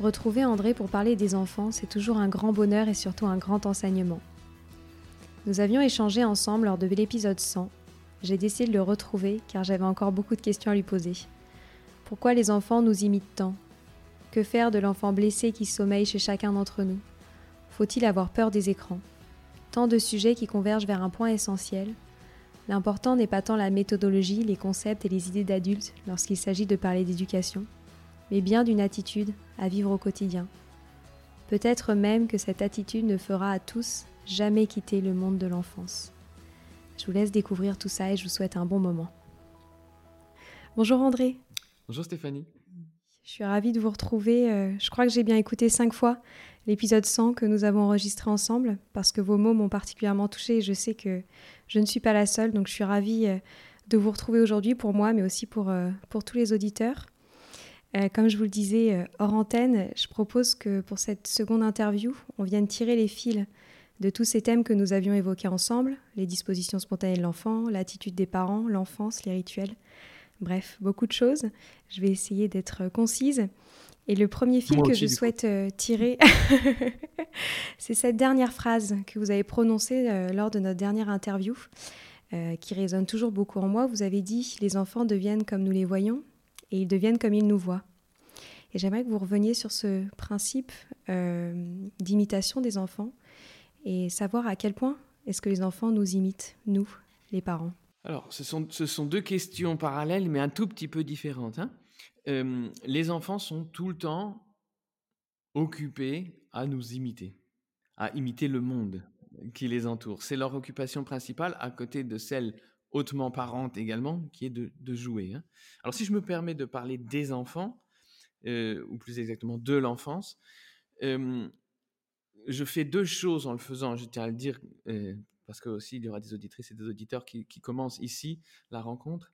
Retrouver André pour parler des enfants, c'est toujours un grand bonheur et surtout un grand enseignement. Nous avions échangé ensemble lors de l'épisode 100. J'ai décidé de le retrouver car j'avais encore beaucoup de questions à lui poser. Pourquoi les enfants nous imitent tant? Que faire de l'enfant blessé qui sommeille chez chacun d'entre nous? Faut-il avoir peur des écrans? Tant de sujets qui convergent vers un point essentiel. L'important n'est pas tant la méthodologie, les concepts et les idées d'adultes lorsqu'il s'agit de parler d'éducation, mais bien d'une attitude à vivre au quotidien. Peut-être même que cette attitude ne fera à tous jamais quitter le monde de l'enfance. Je vous laisse découvrir tout ça et je vous souhaite un bon moment. Bonjour André. Bonjour Stéphanie. Je suis ravie de vous retrouver. Euh, je crois que j'ai bien écouté cinq fois l'épisode 100 que nous avons enregistré ensemble parce que vos mots m'ont particulièrement touchée et je sais que je ne suis pas la seule. Donc je suis ravie euh, de vous retrouver aujourd'hui pour moi mais aussi pour, euh, pour tous les auditeurs. Euh, comme je vous le disais euh, hors antenne, je propose que pour cette seconde interview, on vienne tirer les fils de tous ces thèmes que nous avions évoqués ensemble, les dispositions spontanées de l'enfant, l'attitude des parents, l'enfance, les rituels, bref, beaucoup de choses. Je vais essayer d'être concise. Et le premier fil que je souhaite euh, tirer, c'est cette dernière phrase que vous avez prononcée lors de notre dernière interview, qui résonne toujours beaucoup en moi. Vous avez dit, les enfants deviennent comme nous les voyons, et ils deviennent comme ils nous voient. Et j'aimerais que vous reveniez sur ce principe euh, d'imitation des enfants et savoir à quel point est-ce que les enfants nous imitent, nous, les parents. Alors, ce sont, deux questions parallèles, mais un tout petit peu différentes. Hein. Euh, les enfants sont tout le temps occupés à nous imiter, à imiter le monde qui les entoure. C'est leur occupation principale à côté de celle hautement parente également, qui est de, jouer. Hein. Alors si je me permets de parler des enfants, euh, ou plus exactement de l'enfance, je fais deux choses en le faisant, je tiens à le dire, euh, parce que aussi il y aura des auditrices et des auditeurs qui, commencent ici la rencontre.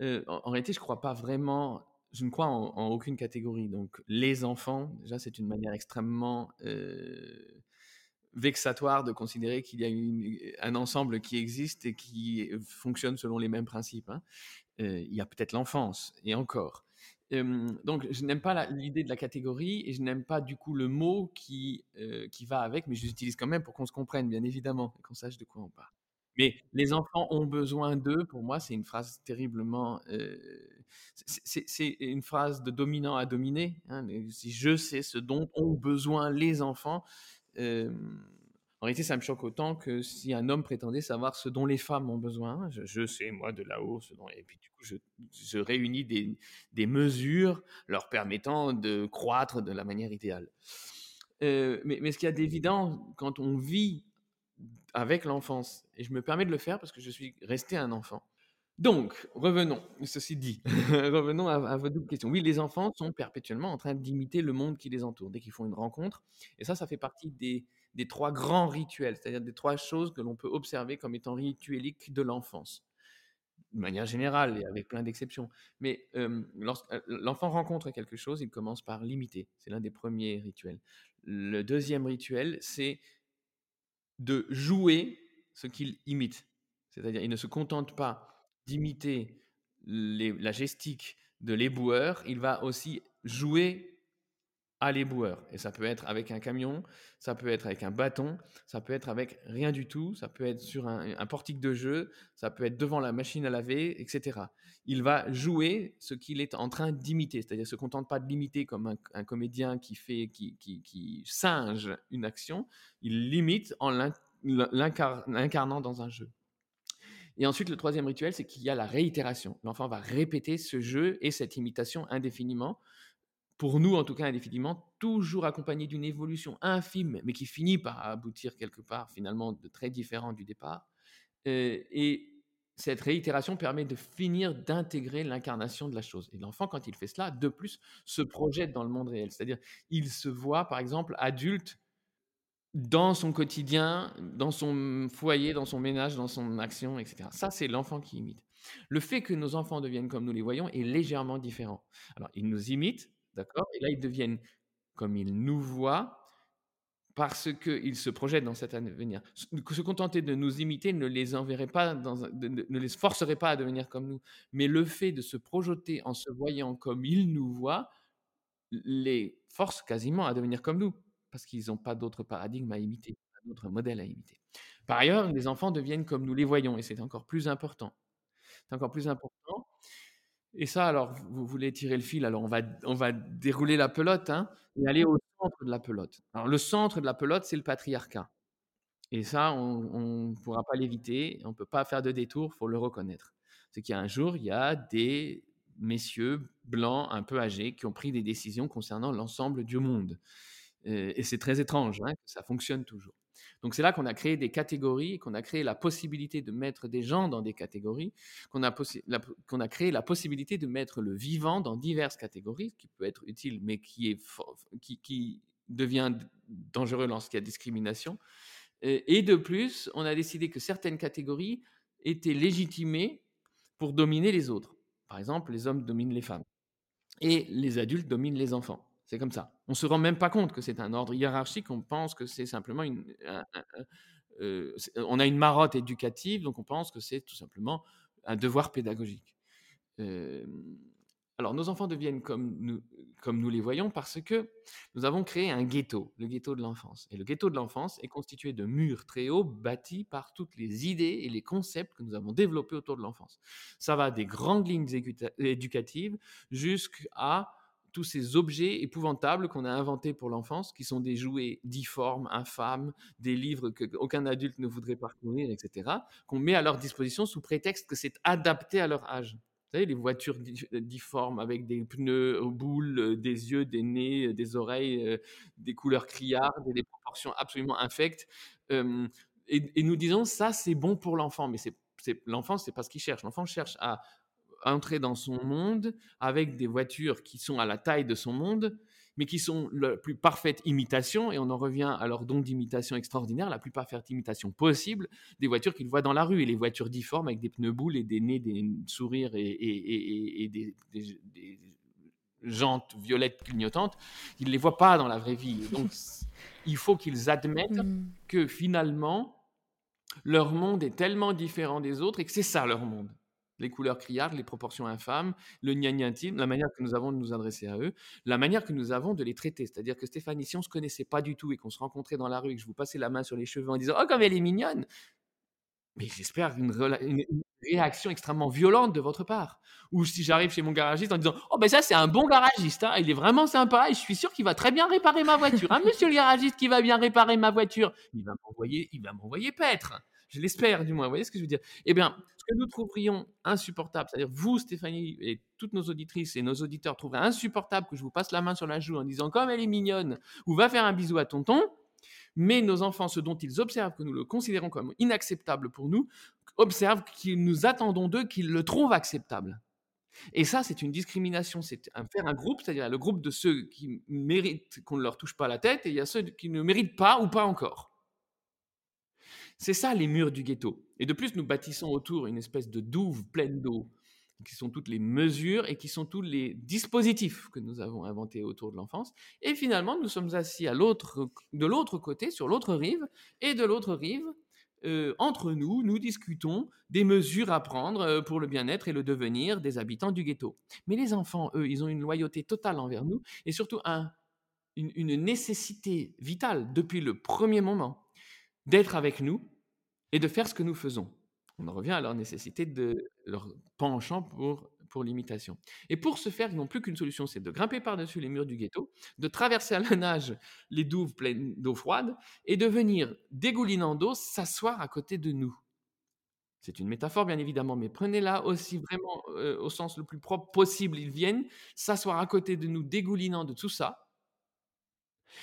Euh, en, réalité, je ne crois pas vraiment, je ne crois en, aucune catégorie. Donc les enfants, déjà c'est une manière extrêmement vexatoire de considérer qu'il y a un ensemble qui existe et qui fonctionne selon les mêmes principes. Hein. Euh, il y a peut-être l'enfance, et encore. donc, je n'aime pas l'idée de la catégorie et je n'aime pas du coup le mot qui, euh, qui va avec, mais je l'utilise quand même pour qu'on se comprenne, bien évidemment, et qu'on sache de quoi on parle. Mais les enfants ont besoin d'eux, pour moi, c'est une phrase terriblement. Euh, c'est une phrase de dominant à dominer. Hein, si je sais ce dont ont besoin les enfants, en réalité, ça me choque autant que si un homme prétendait savoir ce dont les femmes ont besoin. Je, sais, moi, de là-haut, ce dont... Et puis, du coup, je, réunis des, mesures leur permettant de croître de la manière idéale. mais, mais, ce qu'il y a d'évident quand on vit avec l'enfance, et je me permets de le faire parce que je suis resté un enfant, donc, revenons, ceci dit, revenons à, votre double question. Oui, les enfants sont perpétuellement en train d'imiter le monde qui les entoure dès qu'ils font une rencontre. Et ça, ça fait partie des, trois grands rituels, c'est-à-dire des trois choses que l'on peut observer comme étant ritueliques de l'enfance. De manière générale et avec plein d'exceptions. Mais lorsque l'enfant rencontre quelque chose, il commence par l'imiter. C'est l'un des premiers rituels. Le deuxième rituel, c'est de jouer ce qu'il imite. C'est-à-dire, il ne se contente pas d'imiter la gestique de l'éboueur, il va aussi jouer à l'éboueur. Et ça peut être avec un camion, ça peut être avec un bâton, ça peut être avec rien du tout, ça peut être sur un, portique de jeu, ça peut être devant la machine à laver, etc. Il va jouer ce qu'il est en train d'imiter, c'est-à-dire se contente pas de l'imiter comme un, comédien qui fait, qui, qui singe une action, il l'imite en l'incarnant dans un jeu. Et ensuite, le troisième rituel, c'est qu'il y a la réitération. L'enfant va répéter ce jeu et cette imitation indéfiniment, pour nous en tout cas indéfiniment, toujours accompagné d'une évolution infime, mais qui finit par aboutir quelque part finalement de très différent du départ. Euh, et cette réitération permet de finir d'intégrer l'incarnation de la chose. Et l'enfant, quand il fait cela, de plus, se projette dans le monde réel. C'est-à-dire, il se voit, par exemple, adulte dans son quotidien, dans son foyer, dans son ménage, dans son action, etc. Ça, c'est l'enfant qui imite. Le fait que nos enfants deviennent comme nous les voyons est légèrement différent. Alors, ils nous imitent, d'accord Et là, ils deviennent comme ils nous voient parce qu'ils se projettent dans cet avenir. Se contenter de nous imiter ne les enverrait pas, ne les forcerait pas à devenir comme nous. Mais le fait de se projeter en se voyant comme ils nous voient les force quasiment à devenir comme nous parce qu'ils n'ont pas d'autre paradigme à imiter, pas d'autre modèle à imiter. Par ailleurs, les enfants deviennent comme nous les voyons, et c'est encore plus important. C'est encore plus important. Et ça, alors, vous voulez tirer le fil, alors on va, on va dérouler la pelote hein, et aller au centre de la pelote. Alors, le centre de la pelote, c'est le patriarcat. Et ça, on ne pourra pas l'éviter, on ne peut pas faire de détour, il faut le reconnaître. C'est qu'il y a un jour, il y a des messieurs blancs un peu âgés qui ont pris des décisions concernant l'ensemble du monde. Et, c'est très étrange hein, ça fonctionne toujours. Donc c'est là qu'on a créé des catégories, qu'on a créé la possibilité de mettre des gens dans des catégories, qu'on a, qu'on a créé la possibilité de mettre le vivant dans diverses catégories, qui peut être utile, mais qui, est qui, qui devient dangereux lorsqu'il y a discrimination. Et de plus, on a décidé que certaines catégories étaient légitimées pour dominer les autres. Par exemple, les hommes dominent les femmes et les adultes dominent les enfants. C'est comme ça. On ne se rend même pas compte que c'est un ordre hiérarchique, on pense que c'est simplement une... Euh, on a une marotte éducative, donc on pense que c'est tout simplement un devoir pédagogique. Euh, alors, nos enfants deviennent comme nous, comme nous les voyons parce que nous avons créé un ghetto, le ghetto de l'enfance. Et le ghetto de l'enfance est constitué de murs très hauts bâtis par toutes les idées et les concepts que nous avons développés autour de l'enfance. Ça va des grandes lignes éducatives jusqu'à tous ces objets épouvantables qu'on a inventés pour l'enfance, qui sont des jouets difformes, infâmes, des livres qu'aucun adulte ne voudrait parcourir, etc., qu'on met à leur disposition sous prétexte que c'est adapté à leur âge. Vous savez, les voitures difformes avec des pneus aux boules, euh, des yeux, des nez, euh, des oreilles, euh, des couleurs criardes et des proportions absolument infectes. et, nous disons, ça, c'est bon pour l'enfant, mais c'est l'enfant, c'est pas ce qu'il cherche. L'enfant cherche à entrer dans son monde avec des voitures qui sont à la taille de son monde, mais qui sont la plus parfaite imitation, et on en revient à leur don d'imitation extraordinaire, la plus parfaite imitation possible des voitures qu'il voit dans la rue. Et les voitures difformes avec des pneus boules et des nez, des sourires et, des, jantes violettes clignotantes, il ne les voit pas dans la vraie vie. Donc, il faut qu'ils admettent mmh. que finalement, leur monde est tellement différent des autres et que c'est ça leur monde les couleurs criardes, les proportions infâmes, le intime, la manière que nous avons de nous adresser à eux, la manière que nous avons de les traiter. C'est-à-dire que Stéphanie, si on ne se connaissait pas du tout et qu'on se rencontrait dans la rue et que je vous passais la main sur les cheveux en disant Oh, comme elle est mignonne Mais j'espère une, réaction extrêmement violente de votre part. Ou si j'arrive chez mon garagiste en disant Oh, ben ça, c'est un bon garagiste, hein, il est vraiment sympa et je suis sûr qu'il va très bien réparer ma voiture. Monsieur le garagiste qui va bien réparer ma voiture, il va m'envoyer, il va m'envoyer paître. Je l'espère du moins, vous voyez ce que je veux dire Eh bien, ce que nous trouverions insupportable, c'est-à-dire vous, Stéphanie, et toutes nos auditrices et nos auditeurs trouveraient insupportable que je vous passe la main sur la joue en disant comme elle est mignonne, ou va faire un bisou à tonton, mais nos enfants, ce dont ils observent que nous le considérons comme inacceptable pour nous, observent qu'ils nous attendons d'eux qu'ils le trouvent acceptable. Et ça, c'est une discrimination. C'est faire un groupe, c'est-à-dire le groupe de ceux qui méritent qu'on ne leur touche pas la tête, et il y a ceux qui ne méritent pas ou pas encore. C'est ça les murs du ghetto. Et de plus, nous bâtissons autour une espèce de douve pleine d'eau, qui sont toutes les mesures et qui sont tous les dispositifs que nous avons inventés autour de l'enfance. Et finalement, nous sommes assis à l'autre, de l'autre côté, sur l'autre rive, et de l'autre rive, euh, entre nous, nous discutons des mesures à prendre euh, pour le bien-être et le devenir des habitants du ghetto. Mais les enfants, eux, ils ont une loyauté totale envers nous et surtout une nécessité vitale depuis le premier moment d'être avec nous et de faire ce que nous faisons. On en revient à leur nécessité de leur penchant pour, l'imitation. Et pour ce faire, ils n'ont plus qu'une solution, c'est de grimper par-dessus les murs du ghetto, de traverser à la nage les douves pleines d'eau froide et de venir, dégoulinant d'eau, s'asseoir à côté de nous. C'est une métaphore, bien évidemment, mais prenez-la aussi vraiment euh, au sens le plus propre possible. Ils viennent s'asseoir à côté de nous, dégoulinant de tout ça,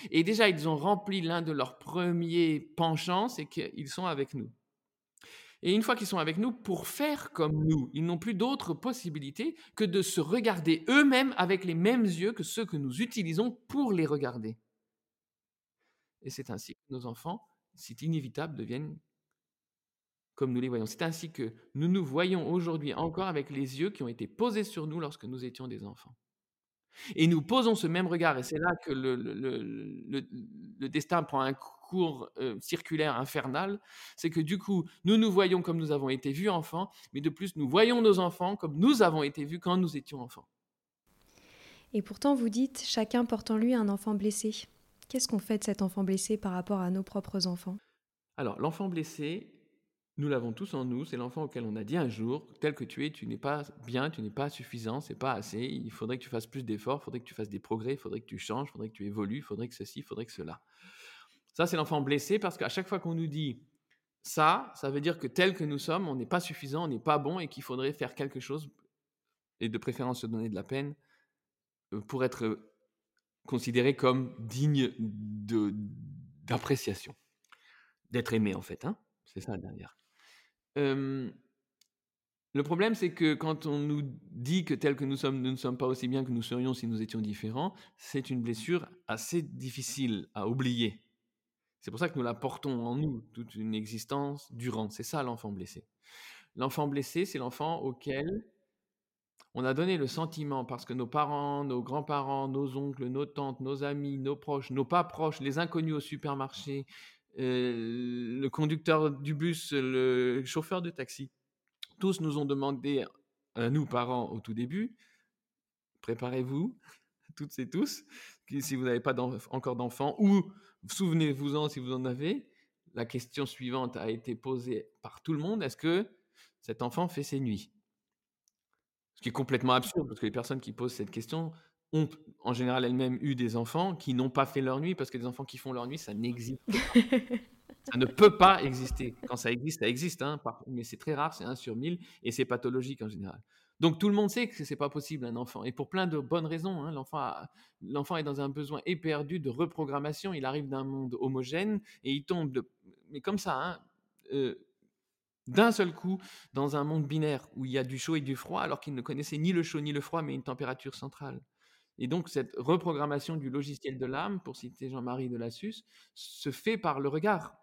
et déjà, ils ont rempli l'un de leurs premiers penchants, c'est qu'ils sont avec nous. Et une fois qu'ils sont avec nous, pour faire comme nous, ils n'ont plus d'autre possibilité que de se regarder eux-mêmes avec les mêmes yeux que ceux que nous utilisons pour les regarder. Et c'est ainsi que nos enfants, c'est inévitable, deviennent comme nous les voyons. C'est ainsi que nous nous voyons aujourd'hui encore avec les yeux qui ont été posés sur nous lorsque nous étions des enfants. Et nous posons ce même regard, et c'est là que le, le, destin prend un cours euh, circulaire infernal, c'est que du coup, nous nous voyons comme nous avons été vus enfants, mais de plus, nous voyons nos enfants comme nous avons été vus quand nous étions enfants. Et pourtant, vous dites, chacun porte en lui un enfant blessé. Qu'est-ce qu'on fait de cet enfant blessé par rapport à nos propres enfants? Alors, l'enfant blessé, nous l'avons tous en nous, c'est l'enfant auquel on a dit un jour, tel que tu es, tu n'es pas bien, tu n'es pas suffisant, c'est pas assez, il faudrait que tu fasses plus d'efforts, il faudrait que tu fasses des progrès, il faudrait que tu changes, il faudrait que tu évolues, il faudrait que ceci, il faudrait que cela. Ça, c'est l'enfant blessé parce qu'à chaque fois qu'on nous dit ça, ça veut dire que tel que nous sommes, on n'est pas suffisant, on n'est pas bon et qu'il faudrait faire quelque chose, et de préférence se donner de la peine, euh, pour être considéré comme digne d'appréciation, d'être aimé en fait. Hein c'est ça derrière. Le problème, c'est que quand on nous dit que tel que nous sommes, nous ne sommes pas aussi bien que nous serions si nous étions différents, c'est une blessure assez difficile à oublier. C'est pour ça que nous la portons en nous toute une existence durant. C'est ça l'enfant blessé. L'enfant blessé, c'est l'enfant auquel on a donné le sentiment, parce que nos parents, nos grands-parents, nos oncles, nos tantes, nos amis, nos proches, nos pas proches, les inconnus au supermarché, le conducteur du bus, le chauffeur de taxi, tous nous ont demandé, à nous parents au tout début, préparez-vous, toutes et tous, si vous n'avez pas encore d'enfants, ou souvenez-vous-en si vous en avez, la question suivante a été posée par tout le monde, est-ce que cet enfant fait ses nuits? Ce qui est complètement absurde, parce que les personnes qui posent cette question ont en général elles-mêmes eu des enfants qui n'ont pas fait leur nuit, parce que des enfants qui font leur nuit, ça n'existe pas. ça ne peut pas exister. Quand ça existe, ça existe, hein, mais c'est très rare, c'est un sur mille, et c'est pathologique en général. Donc tout le monde sait que c'est pas possible un enfant, et pour plein de bonnes raisons. Hein, l'enfant, est dans un besoin éperdu de reprogrammation. Il arrive d'un monde homogène et il tombe, mais comme ça, hein, euh, d'un seul coup dans un monde binaire où il y a du chaud et du froid, alors qu'il ne connaissait ni le chaud ni le froid, mais une température centrale. Et donc cette reprogrammation du logiciel de l'âme, pour citer Jean-Marie de Lassus, se fait par le regard,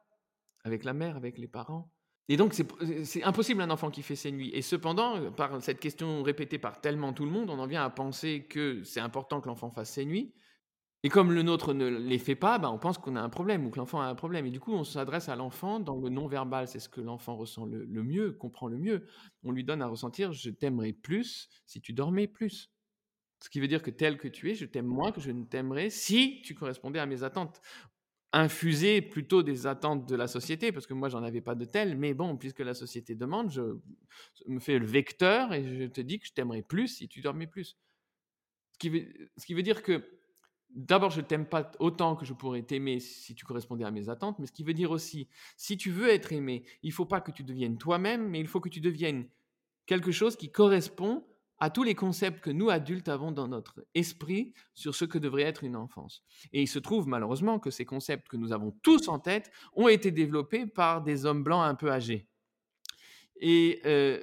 avec la mère, avec les parents. Et donc c'est impossible un enfant qui fait ses nuits. Et cependant, par cette question répétée par tellement tout le monde, on en vient à penser que c'est important que l'enfant fasse ses nuits, et comme le nôtre ne les fait pas, bah, on pense qu'on a un problème ou que l'enfant a un problème. Et du coup, on s'adresse à l'enfant dans le non-verbal. C'est ce que l'enfant ressent le, mieux, comprend le mieux. On lui donne à ressentir je t'aimerais plus si tu dormais plus. Ce qui veut dire que tel que tu es, je t'aime moins que je ne t'aimerais si tu correspondais à mes attentes. Infuser plutôt des attentes de la société, parce que moi, j'en avais pas de telles. Mais bon, puisque la société demande, je, me fais le vecteur et je te dis que je t'aimerais plus si tu dormais plus. Ce qui veut, ce qui veut dire que D'abord, je t'aime pas autant que je pourrais t'aimer si tu correspondais à mes attentes, mais ce qui veut dire aussi, si tu veux être aimé, il faut pas que tu deviennes toi-même, mais il faut que tu deviennes quelque chose qui correspond à tous les concepts que nous, adultes, avons dans notre esprit sur ce que devrait être une enfance. Et il se trouve malheureusement que ces concepts que nous avons tous en tête ont été développés par des hommes blancs un peu âgés. Et euh,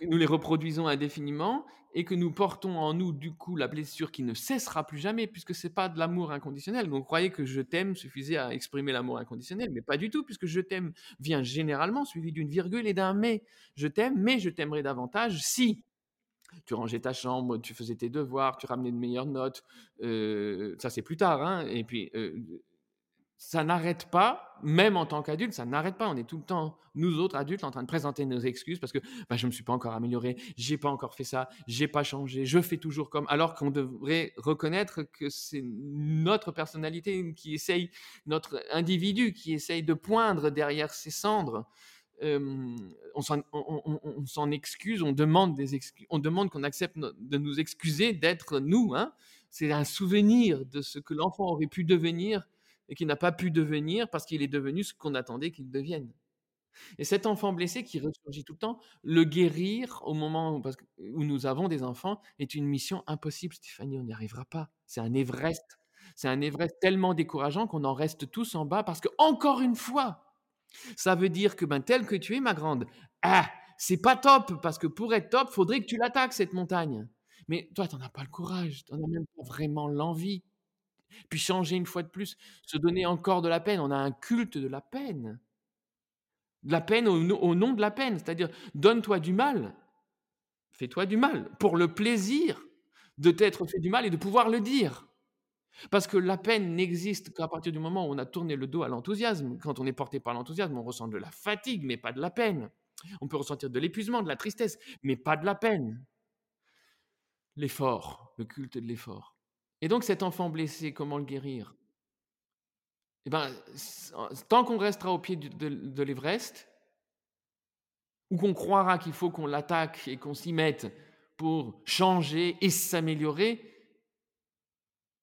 nous les reproduisons indéfiniment et que nous portons en nous du coup la blessure qui ne cessera plus jamais puisque c'est pas de l'amour inconditionnel. Donc croyez que je t'aime suffisait à exprimer l'amour inconditionnel, mais pas du tout puisque je t'aime vient généralement suivi d'une virgule et d'un mais. Je t'aime, mais je t'aimerai davantage si tu rangeais ta chambre, tu faisais tes devoirs, tu ramenais de meilleures notes. Ça c'est plus tard, hein. Et puis ça n'arrête pas, même en tant qu'adulte, ça n'arrête pas. On est tout le temps, nous autres adultes, en train de présenter nos excuses parce que bah, je ne me suis pas encore amélioré, j'ai pas encore fait ça, j'ai pas changé, je fais toujours comme. Alors qu'on devrait reconnaître que c'est notre personnalité qui essaye, notre individu qui essaye de poindre derrière ses cendres. On s'en excuse, on demande qu'on accepte de nous excuser d'être nous. Hein. C'est un souvenir de ce que l'enfant aurait pu devenir et qui n'a pas pu devenir parce qu'il est devenu ce qu'on attendait qu'il devienne. Et cet enfant blessé qui ressurgit tout le temps, le guérir au moment où, où nous avons des enfants est une mission impossible, Stéphanie, on n'y arrivera pas. C'est un Everest. C'est un Everest tellement décourageant qu'on en reste tous en bas parce que, encore une fois, Ça veut dire que, ben, tel que tu es, ma grande, ah, c'est pas top, parce que pour être top, faudrait que tu l'attaques, cette montagne. Mais toi, tu n'en as pas le courage, tu n'en as même pas vraiment l'envie. Puis changer une fois de plus, se donner encore de la peine. On a un culte de la peine. De la peine au, au nom de la peine, c'est-à-dire donne-toi du mal, fais-toi du mal, pour le plaisir de t'être fait du mal et de pouvoir le dire. Parce que la peine n'existe qu'à partir du moment où on a tourné le dos à l'enthousiasme. Quand on est porté par l'enthousiasme, on ressent de la fatigue, mais pas de la peine. On peut ressentir de l'épuisement, de la tristesse, mais pas de la peine. L'effort, le culte de l'effort. Et donc cet enfant blessé, comment le guérir? Eh ben, tant qu'on restera au pied de, de l'Everest, ou qu'on croira qu'il faut qu'on l'attaque et qu'on s'y mette pour changer et s'améliorer,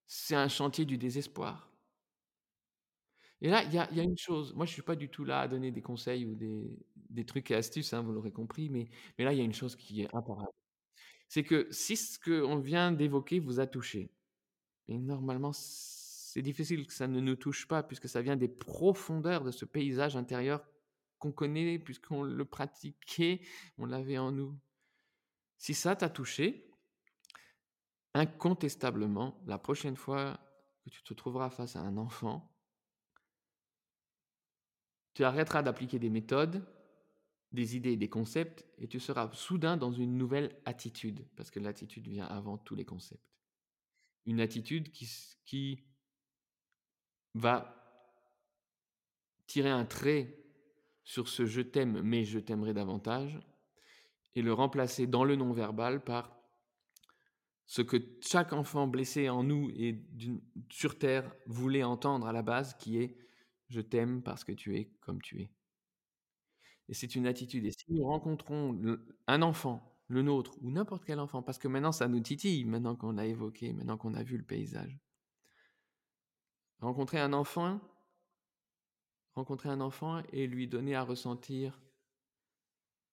c'est un chantier du désespoir. Et là, il y a, une chose. Moi, je ne suis pas du tout là à donner des conseils ou des, trucs et astuces, hein, vous l'aurez compris, mais, mais là, il y a une chose qui est imparable. C'est que si ce qu'on vient d'évoquer vous a touché, et normalement, c'est difficile que ça ne nous touche pas, puisque ça vient des profondeurs de ce paysage intérieur qu'on connaît, puisqu'on le pratiquait, on l'avait en nous. Si ça t'a touché, incontestablement, la prochaine fois que tu te trouveras face à un enfant, tu arrêteras d'appliquer des méthodes, des idées et des concepts, et tu seras soudain dans une nouvelle attitude, parce que l'attitude vient avant tous les concepts. Une attitude qui, qui va tirer un trait sur ce je t'aime, mais je t'aimerai davantage, et le remplacer dans le non-verbal par ce que chaque enfant blessé en nous et sur Terre voulait entendre à la base, qui est ⁇ Je t'aime parce que tu es comme tu es ⁇ Et c'est une attitude. Et si nous rencontrons un enfant, le nôtre, ou n'importe quel enfant, parce que maintenant ça nous titille, maintenant qu'on l'a évoqué, maintenant qu'on a vu le paysage, rencontrer un enfant, rencontrer un enfant et lui donner à ressentir ⁇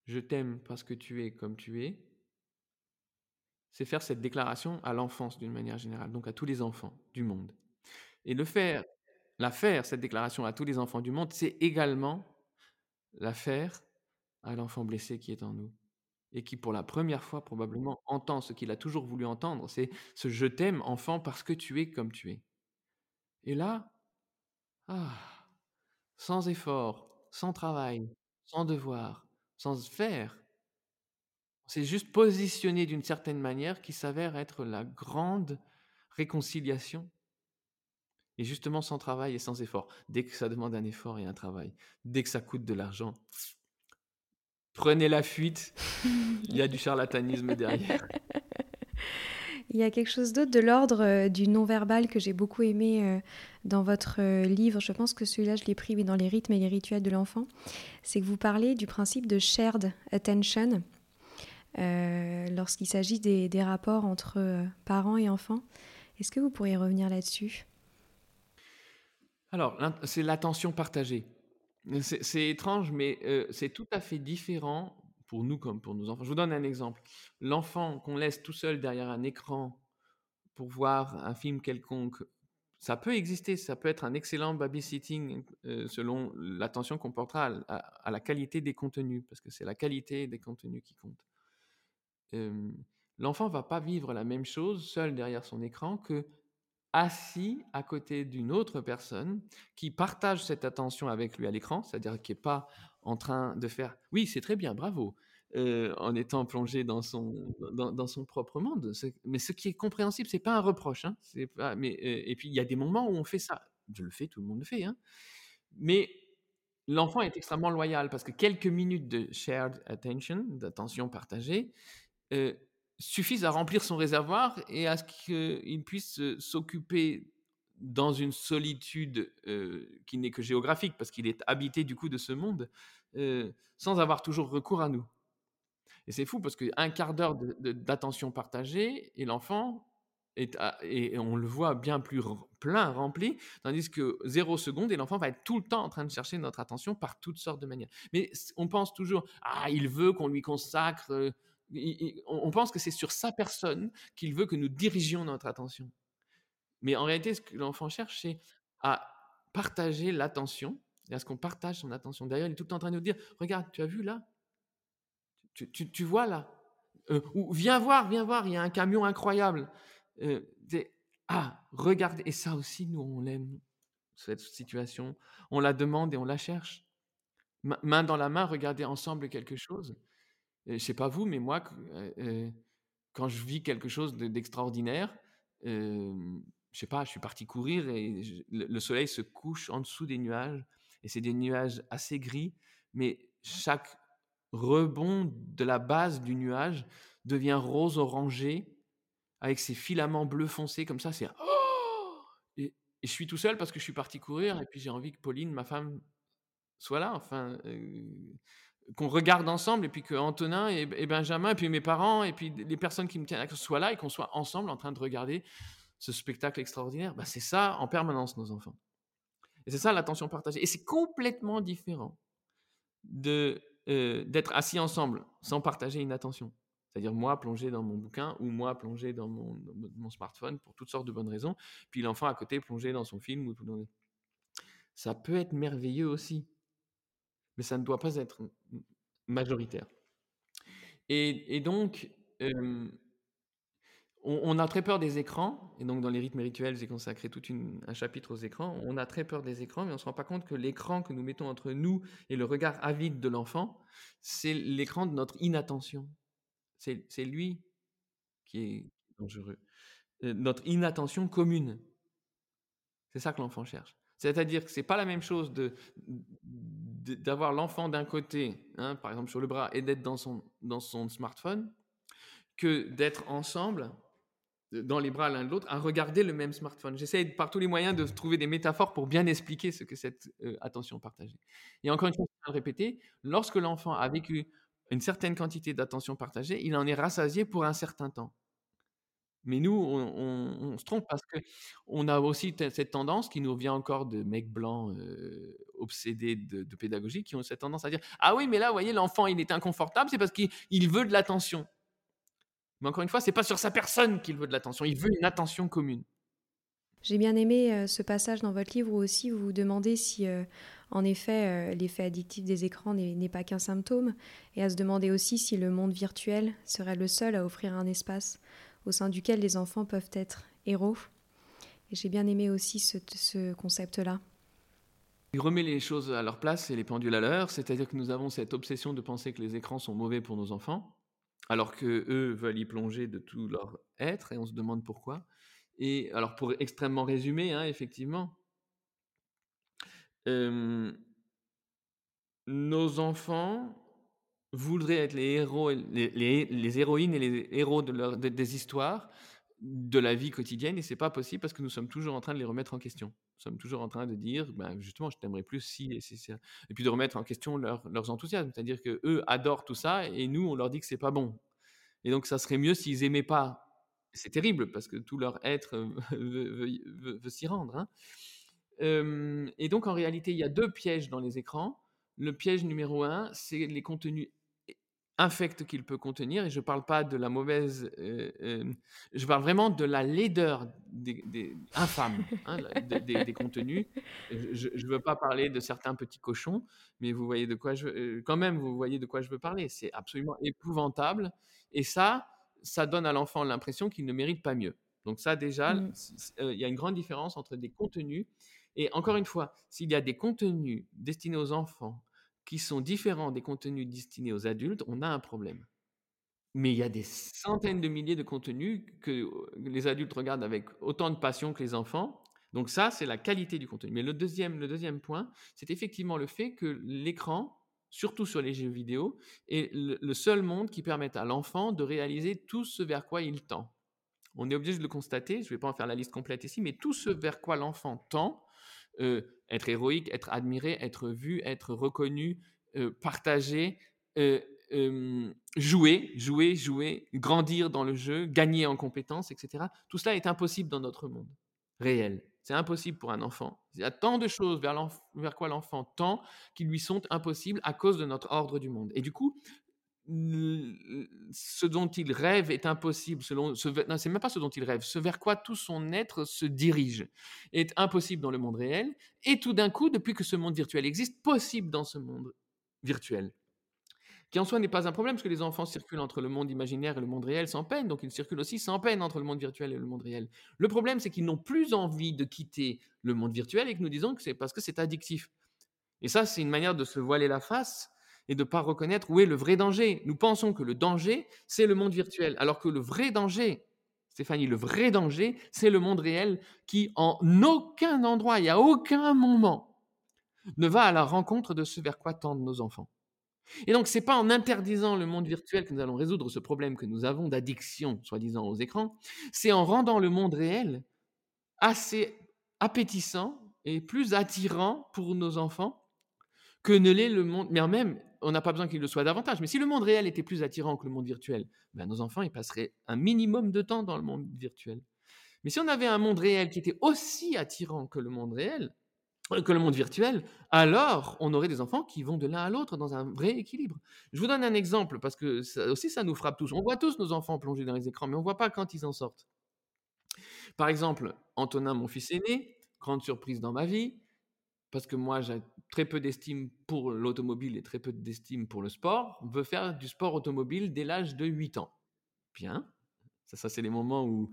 Je t'aime parce que tu es comme tu es ⁇ c'est faire cette déclaration à l'enfance d'une manière générale, donc à tous les enfants du monde. Et le faire, la faire, cette déclaration à tous les enfants du monde, c'est également la faire à l'enfant blessé qui est en nous et qui pour la première fois probablement entend ce qu'il a toujours voulu entendre, c'est ce je t'aime enfant parce que tu es comme tu es. Et là, ah, sans effort, sans travail, sans devoir, sans faire, c'est juste positionné d'une certaine manière qui s'avère être la grande réconciliation. Et justement sans travail et sans effort. Dès que ça demande un effort et un travail, dès que ça coûte de l'argent, prenez la fuite. Il y a du charlatanisme derrière. Il y a quelque chose d'autre de l'ordre euh, du non-verbal que j'ai beaucoup aimé euh, dans votre euh, livre. Je pense que celui-là, je l'ai pris dans les rythmes et les rituels de l'enfant. C'est que vous parlez du principe de shared attention. Euh, lorsqu'il s'agit des, rapports entre euh, parents et enfants. Est-ce que vous pourriez revenir là-dessus? Alors, c'est l'attention partagée. C'est étrange, mais euh, c'est tout à fait différent pour nous comme pour nos enfants. Je vous donne un exemple. L'enfant qu'on laisse tout seul derrière un écran pour voir un film quelconque, ça peut exister, ça peut être un excellent babysitting selon l'attention qu'on portera à, la qualité des contenus, parce que c'est la qualité des contenus qui compte l'enfant va pas vivre la même chose seul derrière son écran que assis à côté d'une autre personne qui partage cette attention avec lui à l'écran, c'est-à-dire qui n'est pas en train de faire oui, c'est très bien, bravo, en étant plongé dans son, dans, son propre monde. Mais ce qui est compréhensible, c'est pas un reproche. Hein, mais, et puis il y a des moments où on fait ça. Je le fais, tout le monde le fait. Hein, mais l'enfant est extrêmement loyal parce que quelques minutes de shared attention, d'attention partagée, euh, suffisent à remplir son réservoir et à ce qu'il puisse s'occuper dans une solitude qui n'est que géographique, parce qu'il est habité du coup de ce monde, sans avoir toujours recours à nous. Et c'est fou parce qu'un quart d'heure d'attention partagée et l'enfant est et on le voit bien plus plein, rempli, tandis que zéro seconde et l'enfant va être tout le temps en train de chercher notre attention par toutes sortes de manières. Mais on pense toujours, ah, il veut qu'on lui consacre on pense que c'est sur sa personne qu'il veut que nous dirigions notre attention. Mais en réalité, ce que l'enfant cherche, c'est à partager l'attention et à ce qu'on partage son attention. D'ailleurs, il est tout le temps en train de nous dire, regarde, tu as vu là? Tu, vois là? Euh, Ou viens voir, viens voir, il y a un camion incroyable. Euh, ah, regarde, et ça aussi, nous, on l'aime, cette situation. On la demande et on la cherche. Main dans la main, regarder ensemble quelque chose. Je ne sais pas vous, mais moi, euh, quand je vis quelque chose d'extraordinaire, euh, je sais pas, je suis parti courir et le, soleil se couche en dessous des nuages et c'est des nuages assez gris, mais chaque rebond de la base du nuage devient rose orangé avec ses filaments bleus foncés comme ça. C'est oh et, je suis tout seul parce que je suis parti courir et puis j'ai envie que Pauline, ma femme, soit là. Enfin, euh, qu'on regarde ensemble et puis que Antonin et, Benjamin et puis mes parents et puis les personnes qui me tiennent à cœur soient là et qu'on soit ensemble en train de regarder ce spectacle extraordinaire. Bah, c'est ça en permanence nos enfants. Et c'est ça l'attention partagée. Et c'est complètement différent de euh, d'être assis ensemble sans partager une attention. C'est-à-dire moi plongé dans mon bouquin ou moi plongé dans mon, smartphone pour toutes sortes de bonnes raisons, puis l'enfant à côté plongé dans son film. Ou tout Ça peut être merveilleux aussi mais ça ne doit pas être majoritaire. Et, donc, on, a très peur des écrans, et donc dans les rythmes rituels, j'ai consacré tout un chapitre aux écrans. On a très peur des écrans, mais on ne se rend pas compte que l'écran que nous mettons entre nous et le regard avide de l'enfant, c'est l'écran de notre inattention. C'est lui qui est dangereux. Euh, notre inattention commune. C'est ça que l'enfant cherche. C'est-à-dire que ce n'est pas la même chose de, d'avoir l'enfant d'un côté, hein, par exemple sur le bras, et d'être dans son, dans son smartphone, que d'être ensemble, dans les bras l'un de l'autre, à regarder le même smartphone. J'essaie par tous les moyens de trouver des métaphores pour bien expliquer ce que cette euh, attention partagée. Et encore une fois, je vais le répéter, lorsque l'enfant a vécu une certaine quantité d'attention partagée, il en est rassasié pour un certain temps. Mais nous, on, se trompe parce que on a aussi cette tendance qui nous vient encore de mecs blancs obsédés de, pédagogie qui ont cette tendance à dire Ah oui, mais là, vous voyez, l'enfant, il est inconfortable, c'est parce qu'il veut de l'attention. Mais encore une fois, c'est pas sur sa personne qu'il veut de l'attention, il veut une attention commune. J'ai bien aimé ce passage dans votre livre où aussi vous vous demandez si, en effet, l'effet addictif des écrans n'est pas qu'un symptôme, et à se demander aussi si le monde virtuel serait le seul à offrir un espace au sein duquel les enfants peuvent être héros. Et j'ai bien aimé aussi ce, concept-là. Il remet les choses à leur place et les pendules à l'heure, c'est-à-dire que nous avons cette obsession de penser que les écrans sont mauvais pour nos enfants, alors que eux veulent y plonger de tout leur être, et on se demande pourquoi. Et alors pour extrêmement résumer, hein, effectivement, euh, nos enfants voudraient être les héros, les, les, héroïnes et les héros de des histoires de la vie quotidienne et c'est pas possible parce que nous sommes toujours en train de les remettre en question. Nous sommes toujours en train de dire, ben justement, je t'aimerais plus si et ça. Et puis de remettre en question leur, leurs enthousiasmes. C'est-à-dire que eux adorent tout ça et nous, on leur dit que c'est pas bon. Et donc, ça serait mieux s'ils aimaient pas. C'est terrible parce que tout leur être veut, veut, s'y rendre. Hein. et donc, en réalité, il y a deux pièges dans les écrans. Le piège numéro un, c'est les contenus infecte qu'il peut contenir, et je ne parle pas de la mauvaise, euh, euh, je parle vraiment de la laideur des, des infâme hein, des, contenus. Je ne veux pas parler de certains petits cochons, mais vous voyez de quoi je, quand même, vous voyez de quoi je veux parler. C'est absolument épouvantable, et ça, ça donne à l'enfant l'impression qu'il ne mérite pas mieux. Donc ça, déjà, mmh. il y a une grande différence entre des contenus et encore une fois, s'il y a des contenus destinés aux enfants qui sont différents des contenus destinés aux adultes, on a un problème. Mais il y a des centaines de milliers de contenus que euh, les adultes regardent avec autant de passion que les enfants. Donc ça, c'est la qualité du contenu. Mais le deuxième, le deuxième point, c'est effectivement le fait que l'écran, surtout sur les jeux vidéo, est le seul monde qui permette à l'enfant de réaliser tout ce vers quoi il tend. On est obligé de le constater, je ne vais pas en faire la liste complète ici, mais tout ce vers quoi l'enfant tend, euh, être héroïque, être admiré, être vu, être reconnu, euh, partagé, euh, jouer, jouer, jouer, grandir dans le jeu, gagner en compétences, etc. Tout cela est impossible dans notre monde réel. C'est impossible pour un enfant. Il y a tant de choses vers, vers quoi l'enfant tend qui lui sont impossibles à cause de notre ordre du monde. Et du coup, ce dont il rêve est impossible. Selon ce, non, c'est même pas ce dont il rêve. Ce vers quoi tout son être se dirige est impossible dans le monde réel. Et tout d'un coup, depuis que ce monde virtuel existe, possible dans ce monde virtuel. Qui en soi n'est pas un problème, parce que les enfants circulent entre le monde imaginaire et le monde réel sans peine, donc ils circulent aussi sans peine entre le monde virtuel et le monde réel. Le problème, c'est qu'ils n'ont plus envie de quitter le monde virtuel et que nous disons que c'est parce que c'est addictif. Et ça, c'est une manière de se voiler la face et de ne pas reconnaître où est le vrai danger. Nous pensons que le danger, c'est le monde virtuel, alors que le vrai danger, Stéphanie, le vrai danger, c'est le monde réel qui, en aucun endroit et à aucun moment, ne va à la rencontre de ce vers quoi tendent nos enfants. Et donc, ce n'est pas en interdisant le monde virtuel que nous allons résoudre ce problème que nous avons d'addiction, soi-disant, aux écrans, c'est en rendant le monde réel assez appétissant et plus attirant pour nos enfants que ne l'est le monde. Mais même, on n'a pas besoin qu'il le soit davantage. Mais si le monde réel était plus attirant que le monde virtuel, ben nos enfants ils passeraient un minimum de temps dans le monde virtuel. Mais si on avait un monde réel qui était aussi attirant que le monde réel, euh, que le monde virtuel, alors on aurait des enfants qui vont de l'un à l'autre dans un vrai équilibre. Je vous donne un exemple parce que ça aussi ça nous frappe tous. On voit tous nos enfants plongés dans les écrans, mais on ne voit pas quand ils en sortent. Par exemple, Antonin, mon fils aîné, grande surprise dans ma vie, parce que moi j'ai très peu d'estime pour l'automobile et très peu d'estime pour le sport, veut faire du sport automobile dès l'âge de 8 ans. Bien, ça, ça c'est les moments où,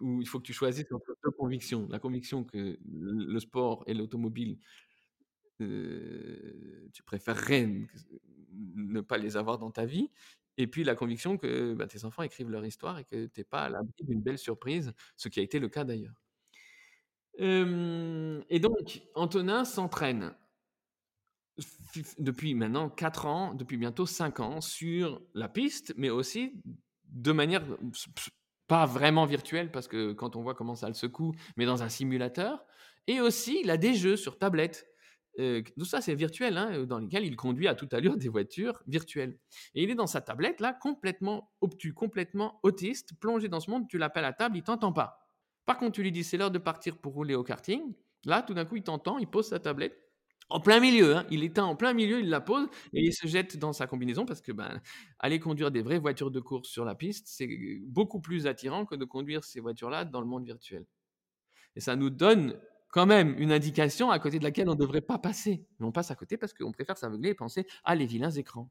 il faut que tu choisisses entre deux convictions. La conviction que le sport et l'automobile, euh, tu préférerais ne pas les avoir dans ta vie. Et puis la conviction que bah, tes enfants écrivent leur histoire et que tu n'es pas à l'abri d'une belle surprise, ce qui a été le cas d'ailleurs et donc, Antonin s'entraîne depuis maintenant 4 ans, depuis bientôt 5 ans, sur la piste, mais aussi de manière pas vraiment virtuelle, parce que quand on voit comment ça le secoue, mais dans un simulateur. Et aussi, il a des jeux sur tablette. tout ça, c'est virtuel, hein, dans lesquels il conduit à toute allure des voitures virtuelles. Et il est dans sa tablette, là, complètement obtus, complètement autiste, plongé dans ce monde. Tu l'appelles à table, il t'entend pas. Par contre, tu lui dis c'est l'heure de partir pour rouler au karting. Là, tout d'un coup, il t'entend, il pose sa tablette en plein milieu. Hein. Il éteint en plein milieu, il la pose et il se jette dans sa combinaison parce que ben, aller conduire des vraies voitures de course sur la piste, c'est beaucoup plus attirant que de conduire ces voitures-là dans le monde virtuel. Et ça nous donne quand même une indication à côté de laquelle on ne devrait pas passer. Mais on passe à côté parce qu'on préfère s'aveugler et penser à les vilains écrans.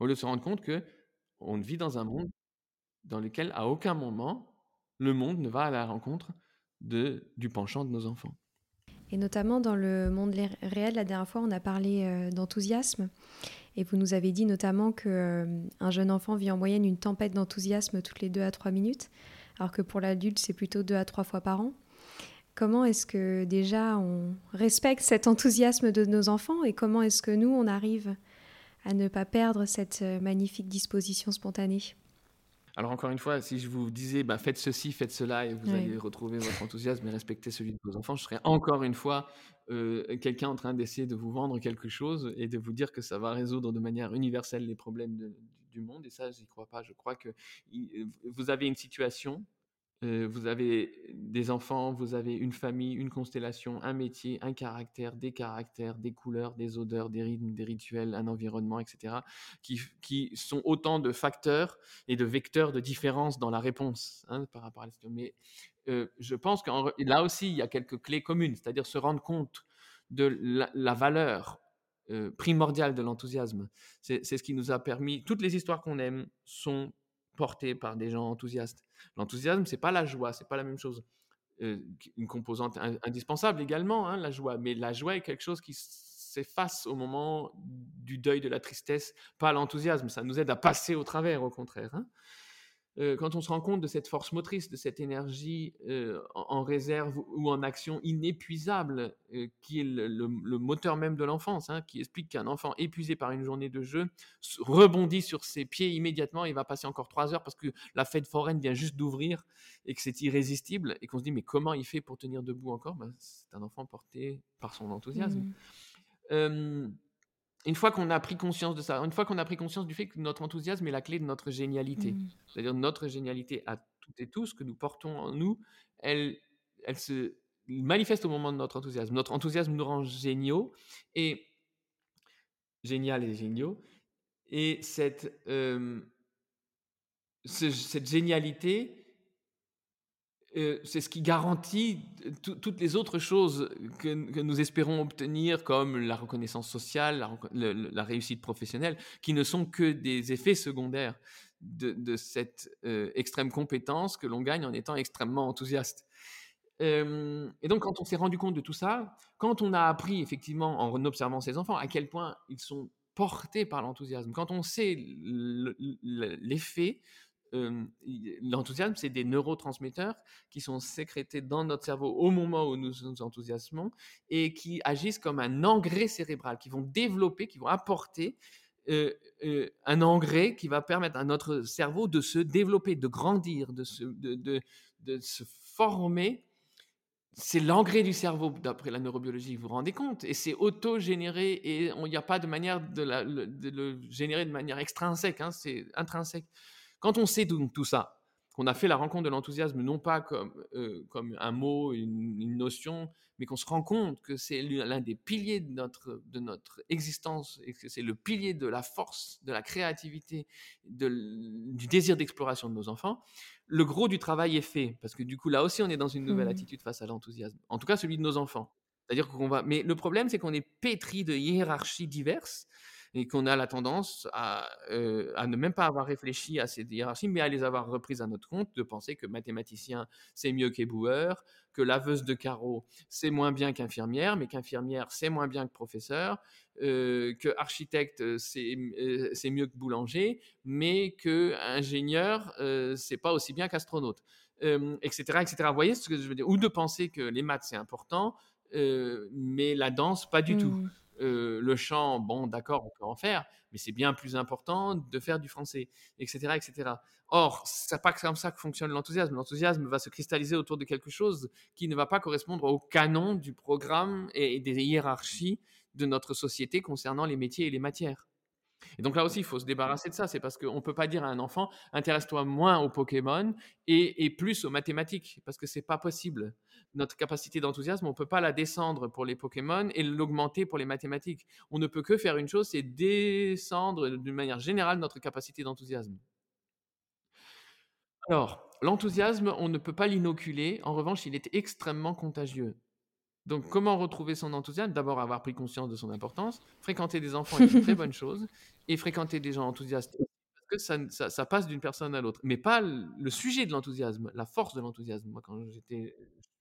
Au lieu de se rendre compte que on vit dans un monde dans lequel à aucun moment le monde ne va à la rencontre de, du penchant de nos enfants. Et notamment dans le monde réel, la dernière fois, on a parlé euh, d'enthousiasme. Et vous nous avez dit notamment qu'un euh, jeune enfant vit en moyenne une tempête d'enthousiasme toutes les deux à trois minutes, alors que pour l'adulte, c'est plutôt deux à trois fois par an. Comment est-ce que déjà on respecte cet enthousiasme de nos enfants et comment est-ce que nous, on arrive à ne pas perdre cette euh, magnifique disposition spontanée? Alors encore une fois, si je vous disais bah, faites ceci, faites cela et vous allez retrouver votre enthousiasme et respecter celui de vos enfants, je serais encore une fois euh, quelqu'un en train d'essayer de vous vendre quelque chose et de vous dire que ça va résoudre de manière universelle les problèmes du monde. Et ça, je n'y crois pas. Je crois que vous avez une situation euh, vous avez des enfants, vous avez une famille, une constellation, un métier, un caractère, des caractères, des couleurs, des odeurs, des rythmes, des rituels, un environnement, etc., qui, qui sont autant de facteurs et de vecteurs de différence dans la réponse hein, par rapport à situation. Mais euh, je pense que là aussi, il y a quelques clés communes, c'est-à-dire se rendre compte de la, valeur euh, primordiale de l'enthousiasme. C'est ce qui nous a permis, toutes les histoires qu'on aime sont porté par des gens enthousiastes. L'enthousiasme, c'est pas la joie, c'est pas la même chose. Euh, une composante indispensable également, hein, la joie. Mais la joie est quelque chose qui s'efface au moment du deuil de la tristesse, pas l'enthousiasme. Ça nous aide à passer au travers, au contraire. Hein. Euh, quand on se rend compte de cette force motrice, de cette énergie euh, en, réserve ou en action inépuisable, euh, qui est le, moteur même de l'enfance, hein, qui explique qu'un enfant épuisé par une journée de jeu rebondit sur ses pieds immédiatement, il va passer encore trois heures parce que la fête foraine vient juste d'ouvrir et que c'est irrésistible, et qu'on se dit mais comment il fait pour tenir debout encore? Ben, C'est un enfant porté par son enthousiasme. Mmh une fois qu'on a pris conscience de ça, une fois qu'on a pris conscience du fait que notre enthousiasme est la clé de notre génialité, mmh. c'est-à-dire notre génialité à toutes et tous que nous portons en nous, elle, elle se manifeste au moment de notre enthousiasme. Notre enthousiasme nous rend géniaux et génial et géniaux. Et cette, euh, ce cette génialité euh, c'est ce qui garantit toutes les autres choses que, nous espérons obtenir, comme la reconnaissance sociale, la, réussite professionnelle, qui ne sont que des effets secondaires de, cette euh, extrême compétence que l'on gagne en étant extrêmement enthousiaste. Euh, et donc, quand on s'est rendu compte de tout ça, quand on a appris effectivement en observant ces enfants à quel point ils sont portés par l'enthousiasme, quand on sait l'effet l'enthousiasme, c'est des neurotransmetteurs qui sont sécrétés dans notre cerveau au moment où nous nous enthousiasmons et qui agissent comme un engrais cérébral, qui vont développer, qui vont apporter un engrais qui va permettre à notre cerveau de se développer, de grandir, de se, former. C'est l'engrais du cerveau, d'après la neurobiologie, vous vous rendez compte? Et c'est auto-généré et il n'y a pas de manière de, le générer de manière extrinsèque, hein, c'est intrinsèque. Quand on sait tout, tout ça, qu'on a fait la rencontre de l'enthousiasme, non pas comme, euh, comme un mot, une, une notion, mais qu'on se rend compte que c'est l'un des piliers de notre, de notre existence et que c'est le pilier de la force, de la créativité, de, du désir d'exploration de nos enfants, le gros du travail est fait. Parce que du coup, là aussi, on est dans une nouvelle mmh. attitude face à l'enthousiasme. En tout cas, celui de nos enfants. C'est-à-dire qu'on va. Mais le problème, c'est qu'on est pétri de hiérarchies diverses et qu'on a la tendance à, euh, à, ne même pas avoir réfléchi à ces hiérarchies, mais à les avoir reprises à notre compte, de penser que mathématicien, c'est mieux qu'éboueur, que laveuse de carreaux, c'est moins bien qu'infirmière, mais qu'infirmière, c'est moins bien que professeur, euh, que architecte, c'est euh, mieux que boulanger, mais que ingénieur, euh, c'est pas aussi bien qu'astronaute, etc., etc. Vous voyez ce que je veux dire? Ou de penser que les maths, c'est important, euh, mais la danse, pas du tout. Le chant, bon, d'accord, on peut en faire, mais c'est bien plus important de faire du français, etc., etc. Or, c'est pas comme ça que fonctionne l'enthousiasme. L'enthousiasme va se cristalliser autour de quelque chose qui ne va pas correspondre au canon du programme et des hiérarchies de notre société concernant les métiers et les matières. Et donc là aussi, il faut se débarrasser de ça. C'est parce qu'on ne peut pas dire à un enfant, intéresse-toi moins aux Pokémon et, plus aux mathématiques, parce que c'est pas possible. Notre capacité d'enthousiasme, on ne peut pas la descendre pour les Pokémon et l'augmenter pour les mathématiques. On ne peut que faire une chose, c'est descendre d'une manière générale notre capacité d'enthousiasme. Alors, l'enthousiasme, on ne peut pas l'inoculer. En revanche, il est extrêmement contagieux. Donc, comment retrouver son enthousiasme? D'abord, avoir pris conscience de son importance. Fréquenter des enfants est une très bonne chose. Et fréquenter des gens enthousiastes, parce que ça, ça, ça passe d'une personne à l'autre. Mais pas le sujet de l'enthousiasme, la force de l'enthousiasme. Moi, quand j'étais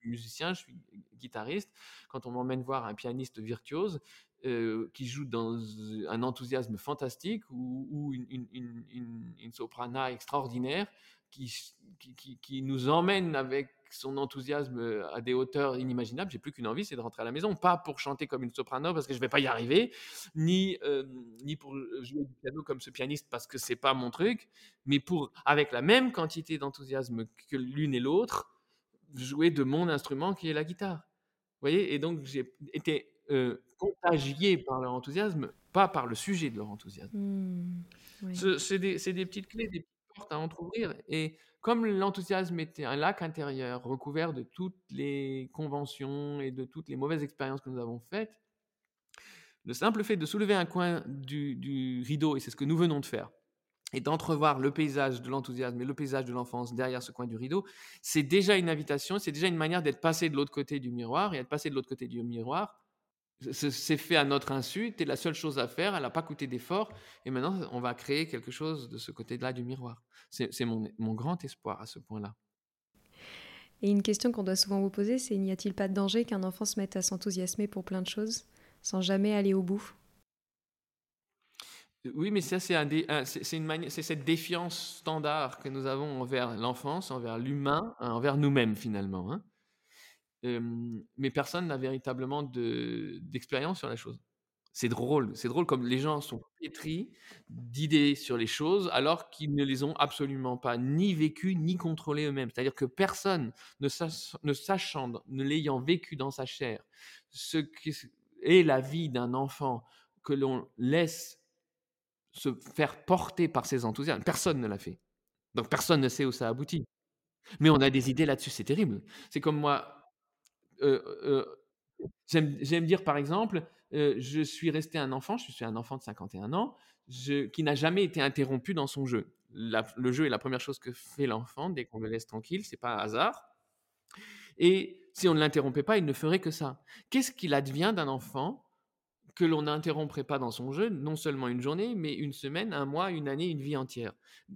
musicien, je suis guitariste. Quand on m'emmène voir un pianiste virtuose euh, qui joue dans un enthousiasme fantastique ou, ou une, une, une, une, soprana extraordinaire qui, qui, qui nous emmène avec son enthousiasme euh, à des hauteurs inimaginables, j'ai plus qu'une envie, c'est de rentrer à la maison, pas pour chanter comme une soprano parce que je vais pas y arriver, ni euh, ni pour jouer du piano comme ce pianiste parce que c'est pas mon truc, mais pour avec la même quantité d'enthousiasme que l'une et l'autre, jouer de mon instrument qui est la guitare. Vous voyez? Et donc j'ai été euh, contagié par leur enthousiasme, pas par le sujet de leur enthousiasme. Mmh, oui. C'est des, des petites clés, des à entrouvrir. Et comme l'enthousiasme était un lac intérieur recouvert de toutes les conventions et de toutes les mauvaises expériences que nous avons faites, le simple fait de soulever un coin du, du rideau, et c'est ce que nous venons de faire, et d'entrevoir le paysage de l'enthousiasme et le paysage de l'enfance derrière ce coin du rideau, c'est déjà une invitation, c'est déjà une manière d'être passé de l'autre côté du miroir, et être passé de l'autre côté du miroir, c'est fait à notre insu, c'est la seule chose à faire, elle n'a pas coûté d'effort, et maintenant on va créer quelque chose de ce côté-là du miroir. C'est mon, mon, grand espoir à ce point-là. Et une question qu'on doit souvent vous poser, c'est n'y a-t-il pas de danger qu'un enfant se mette à s'enthousiasmer pour plein de choses sans jamais aller au bout? Oui, mais ça c'est un, cette défiance standard que nous avons envers l'enfance, envers l'humain, envers nous-mêmes finalement. Hein mais personne n'a véritablement d'expérience sur la chose. C'est drôle, c'est drôle comme les gens sont pétris d'idées sur les choses alors qu'ils ne les ont absolument pas ni vécues ni contrôlées eux-mêmes. C'est-à-dire que personne ne, ne sachant, ne l'ayant vécu dans sa chair, ce qui est la vie d'un enfant que l'on laisse se faire porter par ses enthousiasmes, personne ne l'a fait. Donc personne ne sait où ça aboutit. Mais on a des idées là-dessus, c'est terrible. C'est comme moi, j'aime dire par exemple, je suis resté un enfant, je suis un enfant de 51 ans, qui n'a jamais été interrompu dans son jeu. le jeu est la première chose que fait l'enfant dès qu'on le laisse tranquille, c'est pas un hasard et si on ne l'interrompait pas, il ne ferait que ça. Qu'est-ce qu'il advient d'un enfant que l'on n'interromprait pas dans son jeu, non seulement une journée, mais une semaine, un mois, une année, une vie entière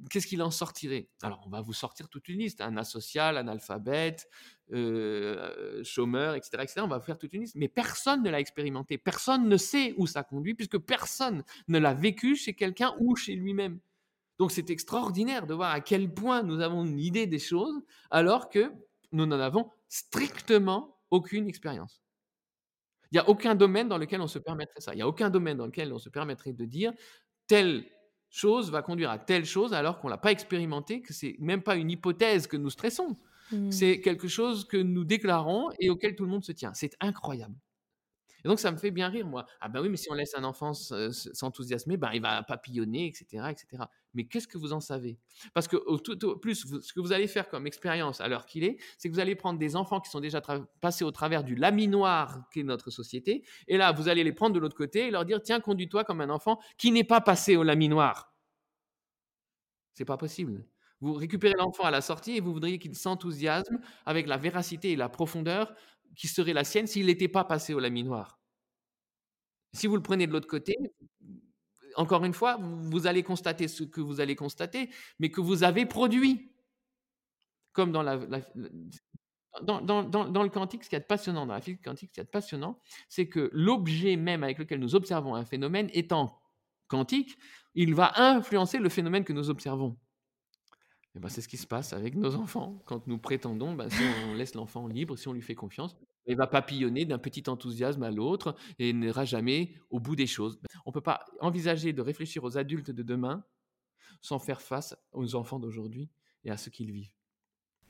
Qu'est-ce qu'il en sortirait? Alors, on va vous sortir toute une liste, un asocial, analphabète, euh, chômeur, etc., etc. On va faire toute une liste, mais personne ne l'a expérimenté, personne ne sait où ça conduit, puisque personne ne l'a vécu chez quelqu'un ou chez lui-même. Donc c'est extraordinaire de voir à quel point nous avons une idée des choses, alors que nous n'en avons strictement aucune expérience. Il n'y a aucun domaine dans lequel on se permettrait ça. Il n'y a aucun domaine dans lequel on se permettrait de dire telle chose va conduire à telle chose alors qu'on ne l'a pas expérimenté, que c'est même pas une hypothèse que nous stressons. Mmh. C'est quelque chose que nous déclarons et auquel tout le monde se tient. C'est incroyable. Et donc, ça me fait bien rire, moi. Ah ben oui, mais si on laisse un enfant s'enthousiasmer, ben, il va papillonner, etc. etc. Mais qu'est-ce que vous en savez? Parce que au, tout, au plus, ce que vous allez faire comme expérience à l'heure qu'il est, c'est que vous allez prendre des enfants qui sont déjà passés au travers du laminoir qu'est notre société, et là, vous allez les prendre de l'autre côté et leur dire, tiens, conduis-toi comme un enfant qui n'est pas passé au laminoir. C'est pas possible. Vous récupérez l'enfant à la sortie et vous voudriez qu'il s'enthousiasme avec la véracité et la profondeur qui serait la sienne s'il n'était pas passé au laminoir. Si vous le prenez de l'autre côté, encore une fois, vous allez constater ce que vous allez constater, mais que vous avez produit. Comme dans, la, dans, le quantique, ce qui est passionnant, dans la physique quantique, ce qui est passionnant, c'est que l'objet même avec lequel nous observons un phénomène étant quantique, il va influencer le phénomène que nous observons. Et ben, c'est ce qui se passe avec nos enfants. Quand nous prétendons, ben, si on laisse l'enfant libre, si on lui fait confiance, il va papillonner d'un petit enthousiasme à l'autre et n'ira jamais au bout des choses. On ne peut pas envisager de réfléchir aux adultes de demain sans faire face aux enfants d'aujourd'hui et à ce qu'ils vivent.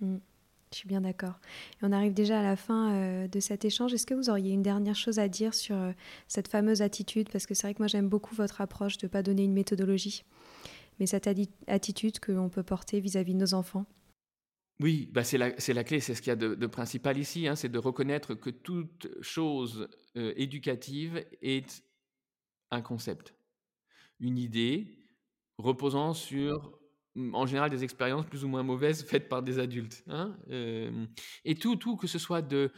Mmh. je suis bien d'accord. On arrive déjà à la fin euh, de cet échange. Est-ce que vous auriez une dernière chose à dire sur euh, cette fameuse attitude? Parce que c'est vrai que moi j'aime beaucoup votre approche de ne pas donner une méthodologie mais cette attitude que l'on peut porter vis-à-vis de nos enfants Oui, bah c'est la, clé, c'est ce qu'il y a de, principal ici, hein, c'est de reconnaître que toute chose euh, éducative est un concept, une idée reposant sur en général des expériences plus ou moins mauvaises faites par des adultes. Hein euh, et tout, tout, que ce soit de,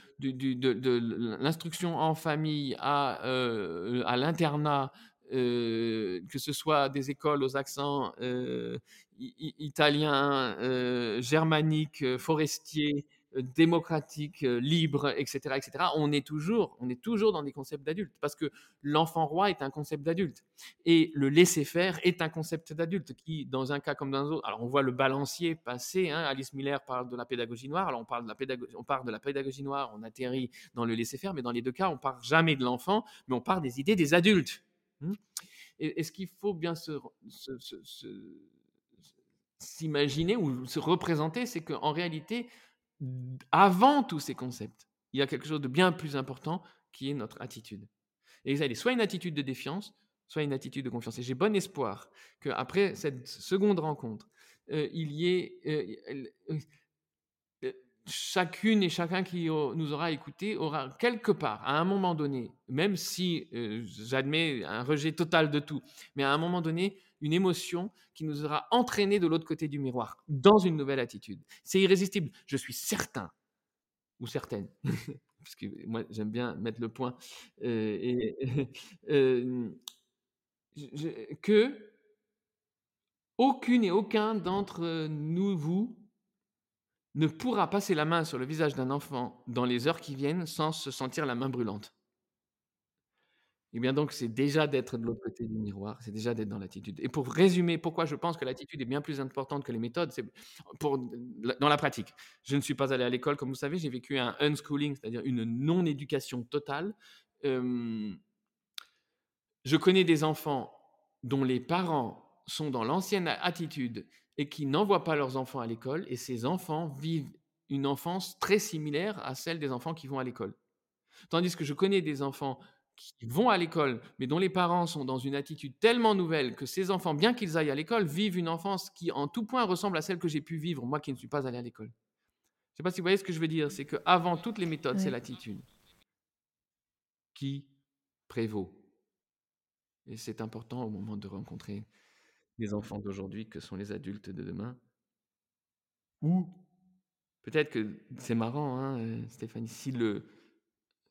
l'instruction en famille à, euh, à l'internat, euh, que ce soit des écoles aux accents euh, italiens, euh, germaniques, forestiers, démocratiques, libres, etc., etc., on est toujours, on est toujours dans des concepts d'adultes parce que l'enfant roi est un concept d'adulte et le laisser faire est un concept d'adulte qui, dans un cas comme dans un autre, alors on voit le balancier passer. Hein, Alice Miller parle de la pédagogie noire. Alors on parle de la pédagogie, on de la pédagogie noire, on atterrit dans le laisser faire, mais dans les deux cas, on part jamais de l'enfant, mais on part des idées des adultes. Mmh. Et, ce qu'il faut bien s'imaginer ou se représenter, c'est qu'en réalité, avant tous ces concepts, il y a quelque chose de bien plus important qui est notre attitude. Et ça est soit une attitude de défiance, soit une attitude de confiance. Et j'ai bon espoir qu'après cette seconde rencontre, euh, il y ait euh, chacune et chacun qui nous aura écouté aura quelque part, à un moment donné, même si euh, j'admets un rejet total de tout, mais à un moment donné, une émotion qui nous aura entraîné de l'autre côté du miroir, dans une nouvelle attitude. C'est irrésistible, je suis certain, ou certaine, parce que moi j'aime bien mettre le point, euh, et, euh, que aucune et aucun d'entre nous, vous, ne pourra passer la main sur le visage d'un enfant dans les heures qui viennent sans se sentir la main brûlante. Et eh bien donc, c'est déjà d'être de l'autre côté du miroir, c'est déjà d'être dans l'attitude. Et pour résumer pourquoi je pense que l'attitude est bien plus importante que les méthodes, c'est pour, dans la pratique. Je ne suis pas allé à l'école, comme vous savez, j'ai vécu un unschooling, c'est-à-dire une non-éducation totale. je connais des enfants dont les parents sont dans l'ancienne attitude et qui n'envoient pas leurs enfants à l'école, et ces enfants vivent une enfance très similaire à celle des enfants qui vont à l'école. Tandis que je connais des enfants qui vont à l'école, mais dont les parents sont dans une attitude tellement nouvelle que ces enfants, bien qu'ils aillent à l'école, vivent une enfance qui en tout point ressemble à celle que j'ai pu vivre, moi qui ne suis pas allé à l'école. Je ne sais pas si vous voyez ce que je veux dire, c'est qu'avant toutes les méthodes, c'est l'attitude qui prévaut. Et c'est important au moment de rencontrer les enfants d'aujourd'hui que sont les adultes de demain. Ou peut-être que c'est marrant, hein, euh, Stéphanie, si, le,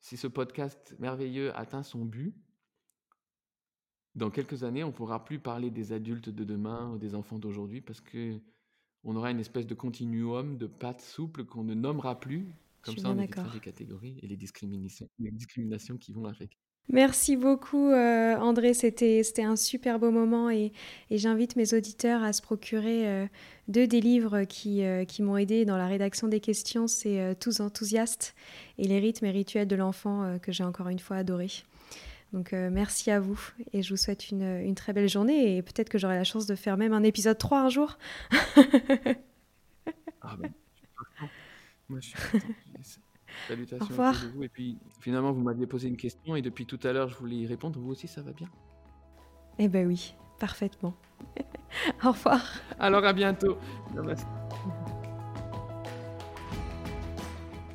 si ce podcast merveilleux atteint son but, dans quelques années, on ne pourra plus parler des adultes de demain ou des enfants d'aujourd'hui parce que on aura une espèce de continuum de pattes souples qu'on ne nommera plus. Comme ça, on évitera les catégories et les discriminations, les discriminations qui vont avec. Merci beaucoup euh, André, c'était un super beau moment et, j'invite mes auditeurs à se procurer euh, deux des livres qui, euh, qui m'ont aidé dans la rédaction des questions, c'est Tous enthousiastes et les rythmes et rituels de l'enfant que j'ai encore une fois adoré. Donc merci à vous et je vous souhaite une, une très belle journée et peut-être que j'aurai la chance de faire même un épisode 3 un jour. ah ben, moi je suis Salutations Au revoir. à vous. Et puis finalement, vous m'aviez posé une question et depuis tout à l'heure, je voulais y répondre. Vous aussi, ça va bien? Eh ben oui, parfaitement. Au revoir. Alors à bientôt.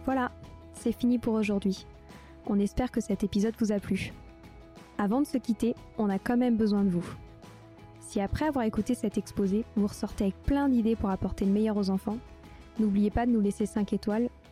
Voilà, c'est fini pour aujourd'hui. On espère que cet épisode vous a plu. Avant de se quitter, on a quand même besoin de vous. Si après avoir écouté cet exposé, vous ressortez avec plein d'idées pour apporter le meilleur aux enfants, n'oubliez pas de nous laisser 5 étoiles